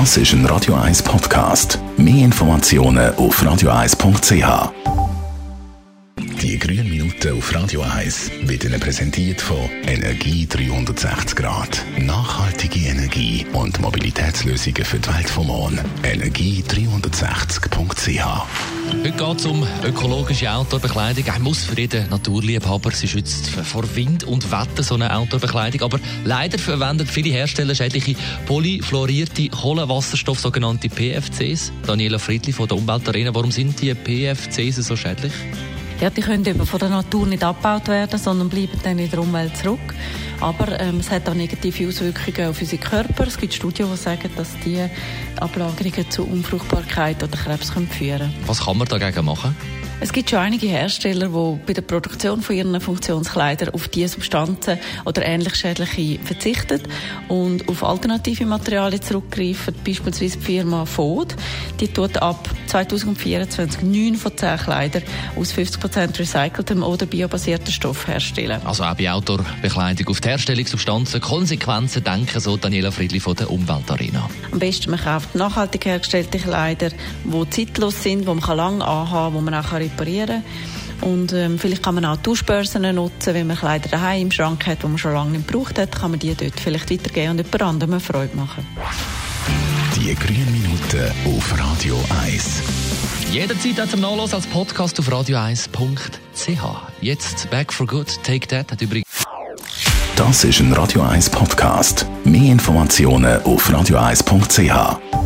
Das ist ein Radio 1 Podcast. Mehr Informationen auf radio1.ch. Die grünen Minuten auf Radio 1 werden präsentiert von Energie 360 Grad. Nachhaltige Energie und Mobilitätslösungen für die Welt vom Morgen. Energie360.ch Heute geht es um ökologische Outdoor-Bekleidung. Er muss für jeden Naturliebhaber. Sie schützt vor Wind und Wetter so eine Outdoor-Bekleidung. Aber leider verwenden viele Hersteller schädliche polyfluorierte Kohlenwasserstoff, sogenannte PFCs. Daniela Friedli von der Umweltarena, warum sind die PFCs so schädlich? Ja, die können eben von der Natur nicht abgebaut werden, sondern bleiben dann in der Umwelt zurück. Aber ähm, es hat auch negative Auswirkungen auf unseren Körper. Es gibt Studien, die sagen, dass die Ablagerungen zu Unfruchtbarkeit oder Krebs können führen können. Was kann man dagegen machen? Es gibt schon einige Hersteller, die bei der Produktion von ihren Funktionskleidern auf diese Substanzen oder ähnlich schädliche verzichten und auf alternative Materialien zurückgreifen. Beispielsweise die Firma Ford. Die tut ab 2024 neun von zehn Kleidern aus 50% recyceltem oder biobasierten Stoff herstellen. Also auch bei Outdoor-Bekleidung auf die Herstellungssubstanzen Konsequenzen denken, so Daniela Friedli von der Umweltarena. Am besten man kauft nachhaltig hergestellte Kleider, die zeitlos sind, die man lange anhaben kann, die man auch reparieren kann. Und ähm, vielleicht kann man auch Tauschbörsen nutzen, wenn man Kleider daheim im Schrank hat, die man schon lange nicht gebraucht hat, kann man die dort vielleicht weitergeben und jemand anderem Freude machen. Die grünen Minuten auf Radio 1. Jederzeit auch zum Nachlassen als Podcast auf radio1.ch. Jetzt Back for Good, Take That hat übrigens. Das ist ein Radio 1 Podcast. Mehr Informationen auf radio1.ch.